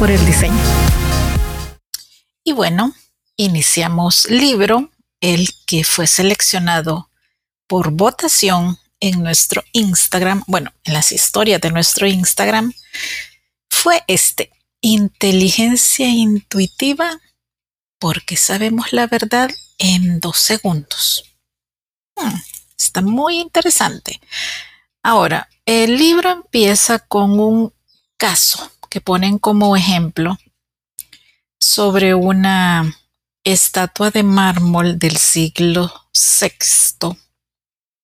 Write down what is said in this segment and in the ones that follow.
Por el diseño. Y bueno, iniciamos libro, el que fue seleccionado por votación en nuestro Instagram, bueno, en las historias de nuestro Instagram, fue este, inteligencia intuitiva, porque sabemos la verdad en dos segundos. Hmm, está muy interesante. Ahora, el libro empieza con un caso que ponen como ejemplo sobre una estatua de mármol del siglo VI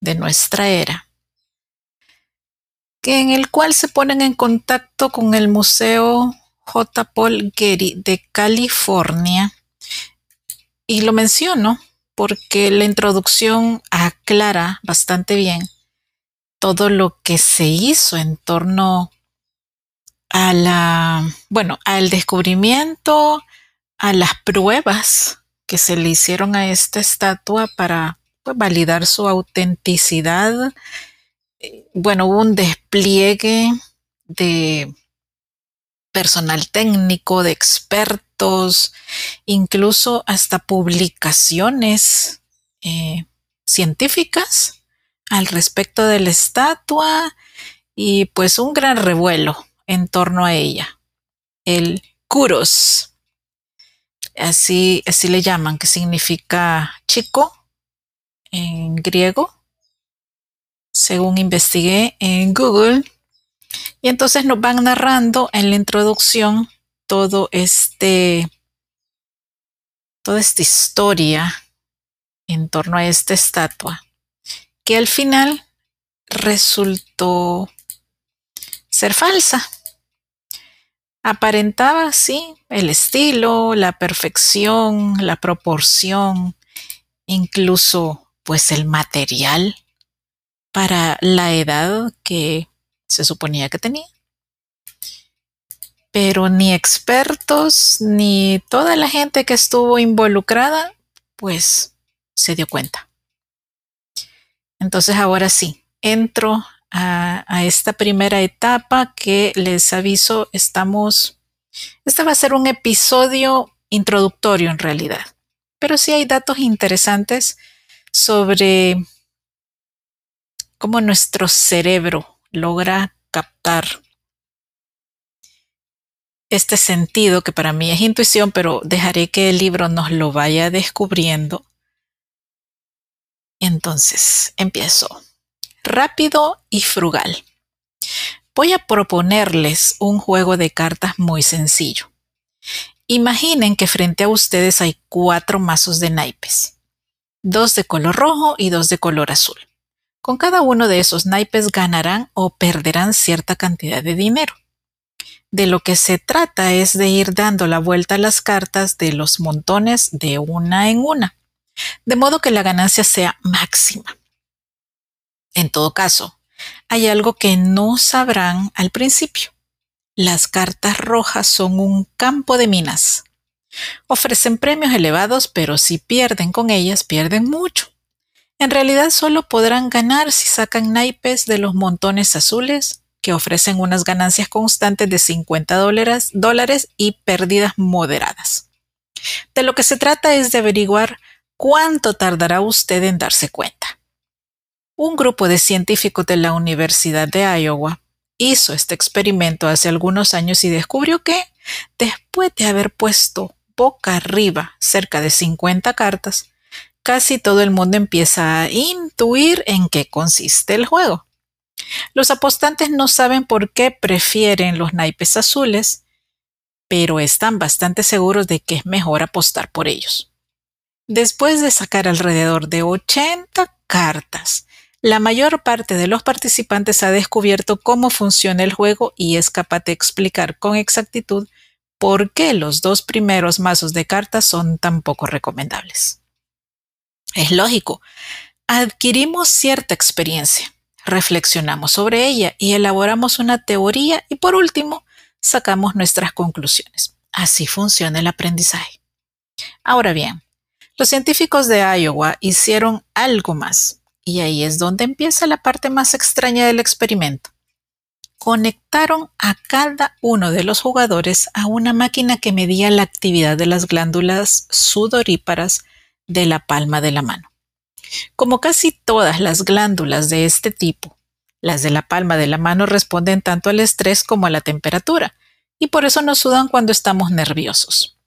de nuestra era, que en el cual se ponen en contacto con el Museo J. Paul Getty de California. Y lo menciono porque la introducción aclara bastante bien todo lo que se hizo en torno a la, bueno, al descubrimiento, a las pruebas que se le hicieron a esta estatua para pues, validar su autenticidad. Eh, bueno, hubo un despliegue de personal técnico, de expertos, incluso hasta publicaciones eh, científicas al respecto de la estatua y pues un gran revuelo en torno a ella. El kuros, así, así le llaman, que significa chico en griego, según investigué en Google. Y entonces nos van narrando en la introducción todo este, toda esta historia en torno a esta estatua, que al final resultó ser falsa. Aparentaba, sí, el estilo, la perfección, la proporción, incluso pues el material para la edad que se suponía que tenía. Pero ni expertos ni toda la gente que estuvo involucrada pues se dio cuenta. Entonces ahora sí, entro a, esta primera etapa que les aviso, estamos, este va a ser un episodio introductorio en realidad, pero sí hay datos interesantes sobre cómo nuestro cerebro logra captar este sentido que para mí es intuición, pero dejaré que el libro nos lo vaya descubriendo. Entonces, empiezo rápido y frugal. Voy a proponerles un juego de cartas muy sencillo. Imaginen que frente a ustedes hay cuatro mazos de naipes, dos de color rojo y dos de color azul. Con cada uno de esos naipes ganarán o perderán cierta cantidad de dinero. De lo que se trata es de ir dando la vuelta a las cartas de los montones de una en una, de modo que la ganancia sea máxima. En todo caso, hay algo que no sabrán al principio. Las cartas rojas son un campo de minas. Ofrecen premios elevados, pero si pierden con ellas, pierden mucho. En realidad solo podrán ganar si sacan naipes de los montones azules, que ofrecen unas ganancias constantes de 50 dólares, dólares y pérdidas moderadas. De lo que se trata es de averiguar cuánto tardará usted en darse cuenta. Un grupo de científicos de la Universidad de Iowa hizo este experimento hace algunos años y descubrió que, después de haber puesto boca arriba cerca de 50 cartas, casi todo el mundo empieza a intuir en qué consiste el juego. Los apostantes no saben por qué prefieren los naipes azules, pero están bastante seguros de que es mejor apostar por ellos. Después de sacar alrededor de 80 cartas la mayor parte de los participantes ha descubierto cómo funciona el juego y es capaz de explicar con exactitud por qué los dos primeros mazos de cartas son tan poco recomendables. Es lógico, adquirimos cierta experiencia, reflexionamos sobre ella y elaboramos una teoría y por último sacamos nuestras conclusiones. Así funciona el aprendizaje. Ahora bien, los científicos de Iowa hicieron algo más y ahí es donde empieza la parte más extraña del experimento. Conectaron a cada uno de los jugadores a una máquina que medía la actividad de las glándulas sudoríparas de la palma de la mano. Como casi todas las glándulas de este tipo, las de la palma de la mano responden tanto al estrés como a la temperatura, y por eso nos sudan cuando estamos nerviosos.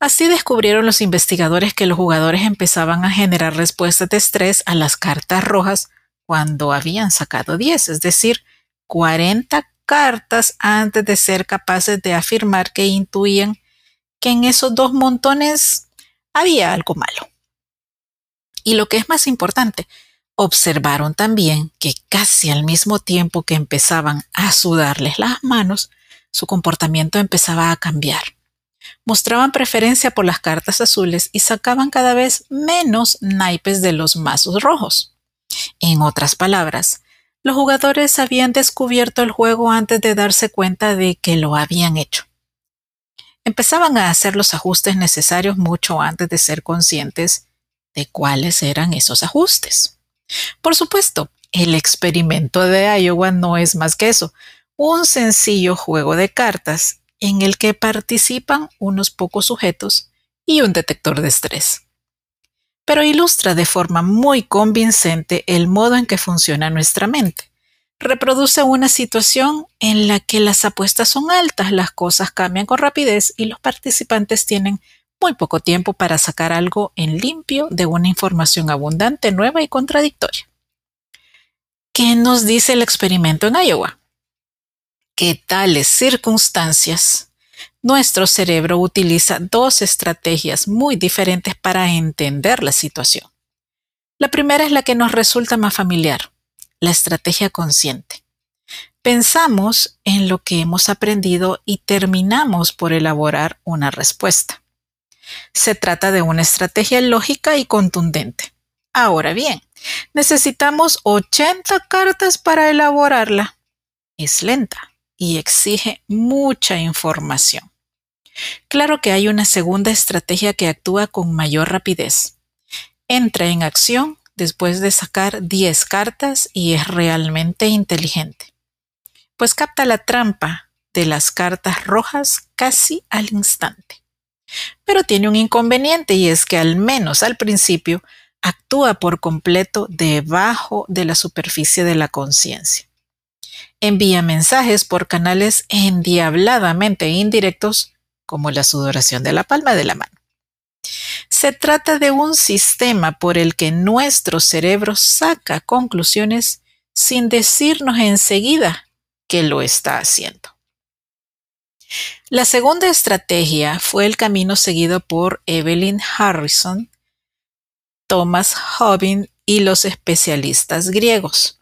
Así descubrieron los investigadores que los jugadores empezaban a generar respuestas de estrés a las cartas rojas cuando habían sacado 10, es decir, 40 cartas antes de ser capaces de afirmar que intuían que en esos dos montones había algo malo. Y lo que es más importante, observaron también que casi al mismo tiempo que empezaban a sudarles las manos, su comportamiento empezaba a cambiar mostraban preferencia por las cartas azules y sacaban cada vez menos naipes de los mazos rojos. En otras palabras, los jugadores habían descubierto el juego antes de darse cuenta de que lo habían hecho. Empezaban a hacer los ajustes necesarios mucho antes de ser conscientes de cuáles eran esos ajustes. Por supuesto, el experimento de Iowa no es más que eso, un sencillo juego de cartas en el que participan unos pocos sujetos y un detector de estrés. Pero ilustra de forma muy convincente el modo en que funciona nuestra mente. Reproduce una situación en la que las apuestas son altas, las cosas cambian con rapidez y los participantes tienen muy poco tiempo para sacar algo en limpio de una información abundante, nueva y contradictoria. ¿Qué nos dice el experimento en Iowa? Que tales circunstancias, nuestro cerebro utiliza dos estrategias muy diferentes para entender la situación. La primera es la que nos resulta más familiar, la estrategia consciente. Pensamos en lo que hemos aprendido y terminamos por elaborar una respuesta. Se trata de una estrategia lógica y contundente. Ahora bien, necesitamos 80 cartas para elaborarla. Es lenta y exige mucha información. Claro que hay una segunda estrategia que actúa con mayor rapidez. Entra en acción después de sacar 10 cartas y es realmente inteligente, pues capta la trampa de las cartas rojas casi al instante. Pero tiene un inconveniente y es que al menos al principio actúa por completo debajo de la superficie de la conciencia envía mensajes por canales endiabladamente indirectos como la sudoración de la palma de la mano. Se trata de un sistema por el que nuestro cerebro saca conclusiones sin decirnos enseguida que lo está haciendo. La segunda estrategia fue el camino seguido por Evelyn Harrison, Thomas Hobbin y los especialistas griegos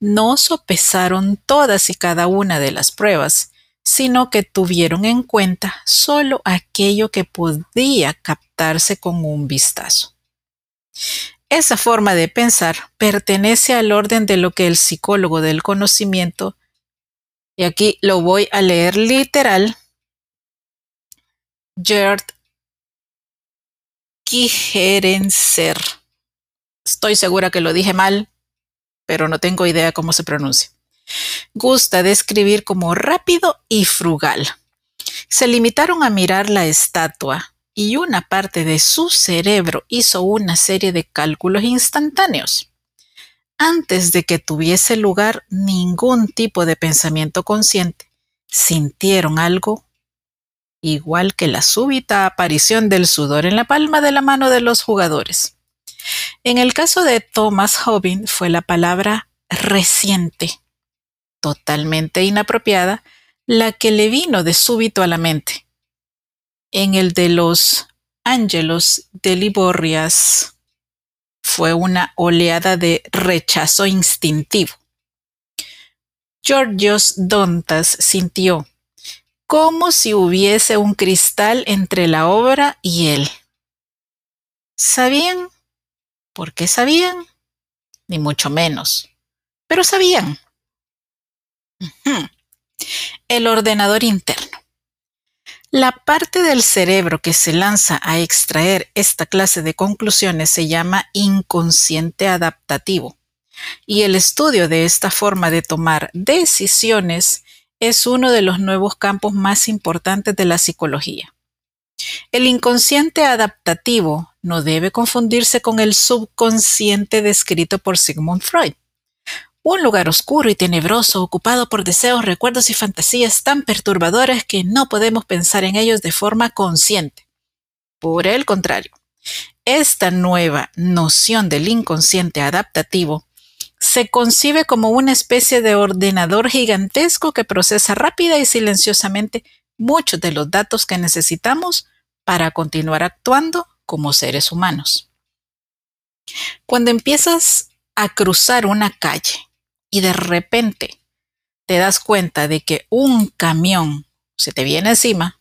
no sopesaron todas y cada una de las pruebas, sino que tuvieron en cuenta solo aquello que podía captarse con un vistazo. Esa forma de pensar pertenece al orden de lo que el psicólogo del conocimiento, y aquí lo voy a leer literal, Gerd Kigerenser. Estoy segura que lo dije mal, pero no tengo idea cómo se pronuncia. Gusta de escribir como rápido y frugal. Se limitaron a mirar la estatua y una parte de su cerebro hizo una serie de cálculos instantáneos. Antes de que tuviese lugar ningún tipo de pensamiento consciente, sintieron algo igual que la súbita aparición del sudor en la palma de la mano de los jugadores. En el caso de Thomas Hobbin fue la palabra reciente, totalmente inapropiada, la que le vino de súbito a la mente. En el de los Ángelos de Liborrias fue una oleada de rechazo instintivo. Georgios Dontas sintió como si hubiese un cristal entre la obra y él. ¿Sabían? ¿Por qué sabían? Ni mucho menos. Pero sabían. El ordenador interno. La parte del cerebro que se lanza a extraer esta clase de conclusiones se llama inconsciente adaptativo. Y el estudio de esta forma de tomar decisiones es uno de los nuevos campos más importantes de la psicología. El inconsciente adaptativo no debe confundirse con el subconsciente descrito por Sigmund Freud. Un lugar oscuro y tenebroso ocupado por deseos, recuerdos y fantasías tan perturbadores que no podemos pensar en ellos de forma consciente. Por el contrario, esta nueva noción del inconsciente adaptativo se concibe como una especie de ordenador gigantesco que procesa rápida y silenciosamente muchos de los datos que necesitamos para continuar actuando como seres humanos. Cuando empiezas a cruzar una calle y de repente te das cuenta de que un camión se te viene encima,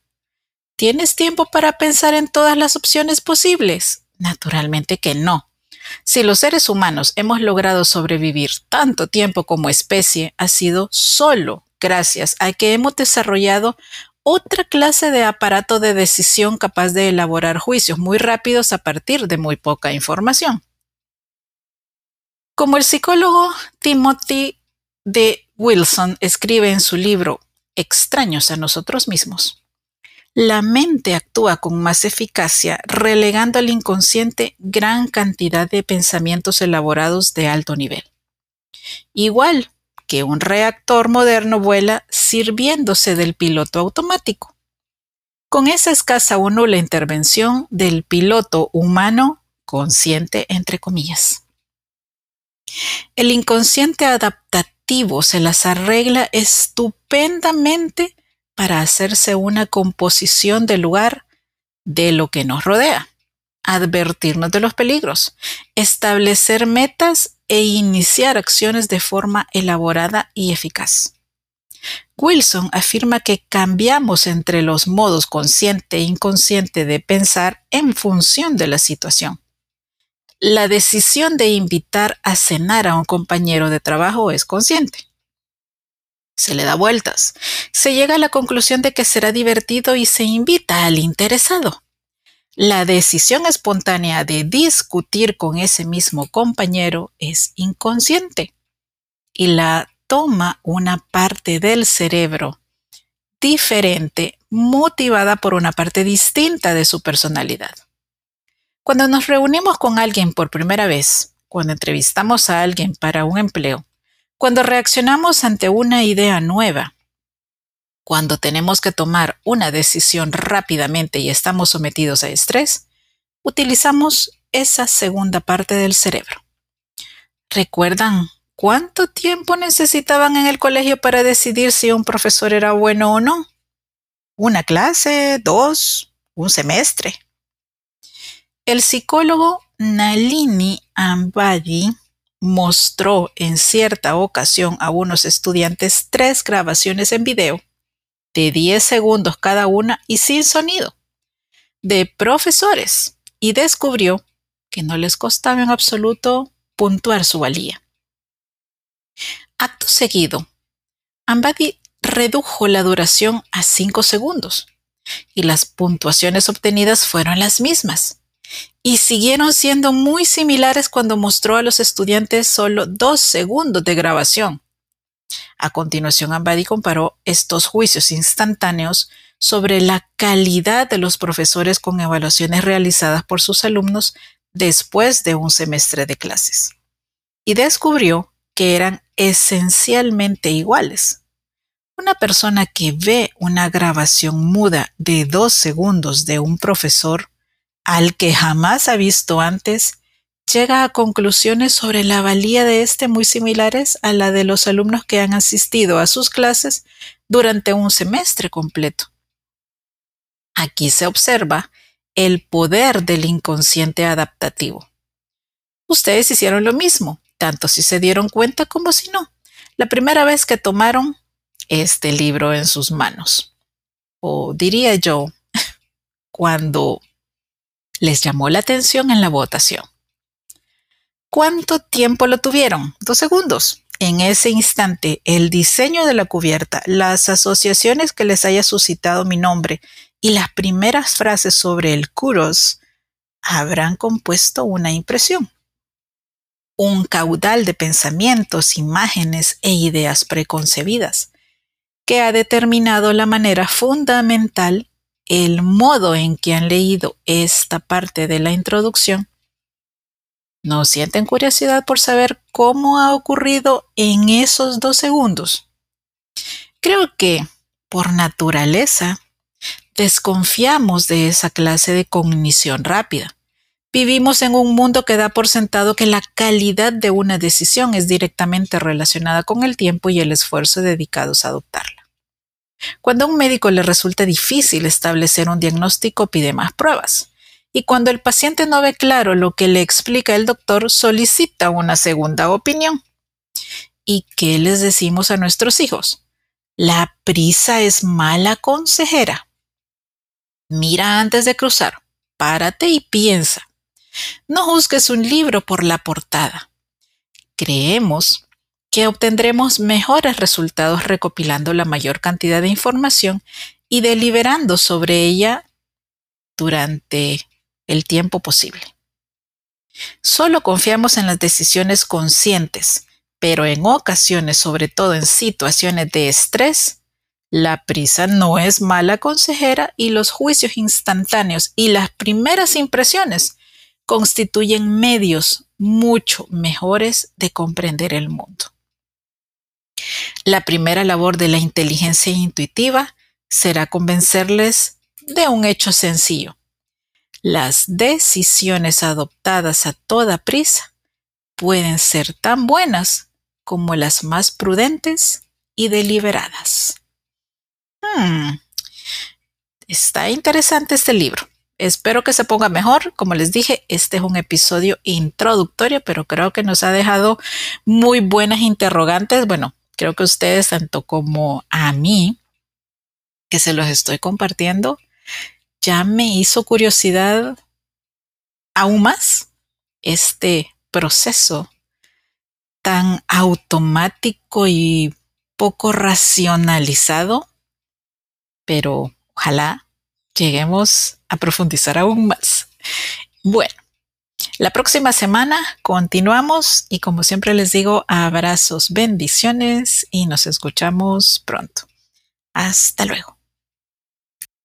¿tienes tiempo para pensar en todas las opciones posibles? Naturalmente que no. Si los seres humanos hemos logrado sobrevivir tanto tiempo como especie, ha sido solo gracias a que hemos desarrollado otra clase de aparato de decisión capaz de elaborar juicios muy rápidos a partir de muy poca información. Como el psicólogo Timothy D. Wilson escribe en su libro Extraños a nosotros mismos, la mente actúa con más eficacia, relegando al inconsciente gran cantidad de pensamientos elaborados de alto nivel. Igual que un reactor moderno vuela sirviéndose del piloto automático. Con esa escasa o nula intervención del piloto humano consciente, entre comillas. El inconsciente adaptativo se las arregla estupendamente para hacerse una composición del lugar de lo que nos rodea, advertirnos de los peligros, establecer metas e iniciar acciones de forma elaborada y eficaz. Wilson afirma que cambiamos entre los modos consciente e inconsciente de pensar en función de la situación. La decisión de invitar a cenar a un compañero de trabajo es consciente se le da vueltas. Se llega a la conclusión de que será divertido y se invita al interesado. La decisión espontánea de discutir con ese mismo compañero es inconsciente y la toma una parte del cerebro diferente, motivada por una parte distinta de su personalidad. Cuando nos reunimos con alguien por primera vez, cuando entrevistamos a alguien para un empleo, cuando reaccionamos ante una idea nueva, cuando tenemos que tomar una decisión rápidamente y estamos sometidos a estrés, utilizamos esa segunda parte del cerebro. ¿Recuerdan cuánto tiempo necesitaban en el colegio para decidir si un profesor era bueno o no? ¿Una clase? ¿Dos? ¿Un semestre? El psicólogo Nalini Ambadi mostró en cierta ocasión a unos estudiantes tres grabaciones en video de 10 segundos cada una y sin sonido de profesores y descubrió que no les costaba en absoluto puntuar su valía. Acto seguido, Ambadi redujo la duración a 5 segundos y las puntuaciones obtenidas fueron las mismas. Y siguieron siendo muy similares cuando mostró a los estudiantes solo dos segundos de grabación. A continuación, Ambadi comparó estos juicios instantáneos sobre la calidad de los profesores con evaluaciones realizadas por sus alumnos después de un semestre de clases. Y descubrió que eran esencialmente iguales. Una persona que ve una grabación muda de dos segundos de un profesor al que jamás ha visto antes, llega a conclusiones sobre la valía de este muy similares a la de los alumnos que han asistido a sus clases durante un semestre completo. Aquí se observa el poder del inconsciente adaptativo. Ustedes hicieron lo mismo, tanto si se dieron cuenta como si no. La primera vez que tomaron este libro en sus manos. O diría yo, cuando les llamó la atención en la votación. ¿Cuánto tiempo lo tuvieron? Dos segundos. En ese instante, el diseño de la cubierta, las asociaciones que les haya suscitado mi nombre y las primeras frases sobre el kuros habrán compuesto una impresión. Un caudal de pensamientos, imágenes e ideas preconcebidas que ha determinado la manera fundamental, el modo en que han leído esta parte de la introducción. ¿No sienten curiosidad por saber cómo ha ocurrido en esos dos segundos? Creo que, por naturaleza, desconfiamos de esa clase de cognición rápida. Vivimos en un mundo que da por sentado que la calidad de una decisión es directamente relacionada con el tiempo y el esfuerzo dedicados a adoptarla. Cuando a un médico le resulta difícil establecer un diagnóstico, pide más pruebas. Y cuando el paciente no ve claro lo que le explica el doctor, solicita una segunda opinión. ¿Y qué les decimos a nuestros hijos? La prisa es mala consejera. Mira antes de cruzar, párate y piensa. No juzgues un libro por la portada. Creemos que obtendremos mejores resultados recopilando la mayor cantidad de información y deliberando sobre ella durante el tiempo posible. Solo confiamos en las decisiones conscientes, pero en ocasiones, sobre todo en situaciones de estrés, la prisa no es mala consejera y los juicios instantáneos y las primeras impresiones constituyen medios mucho mejores de comprender el mundo. La primera labor de la inteligencia intuitiva será convencerles de un hecho sencillo. Las decisiones adoptadas a toda prisa pueden ser tan buenas como las más prudentes y deliberadas. Hmm. Está interesante este libro. Espero que se ponga mejor. Como les dije, este es un episodio introductorio, pero creo que nos ha dejado muy buenas interrogantes. Bueno, creo que ustedes, tanto como a mí, que se los estoy compartiendo, ya me hizo curiosidad aún más este proceso tan automático y poco racionalizado, pero ojalá lleguemos a profundizar aún más. Bueno, la próxima semana continuamos y como siempre les digo, abrazos, bendiciones y nos escuchamos pronto. Hasta luego.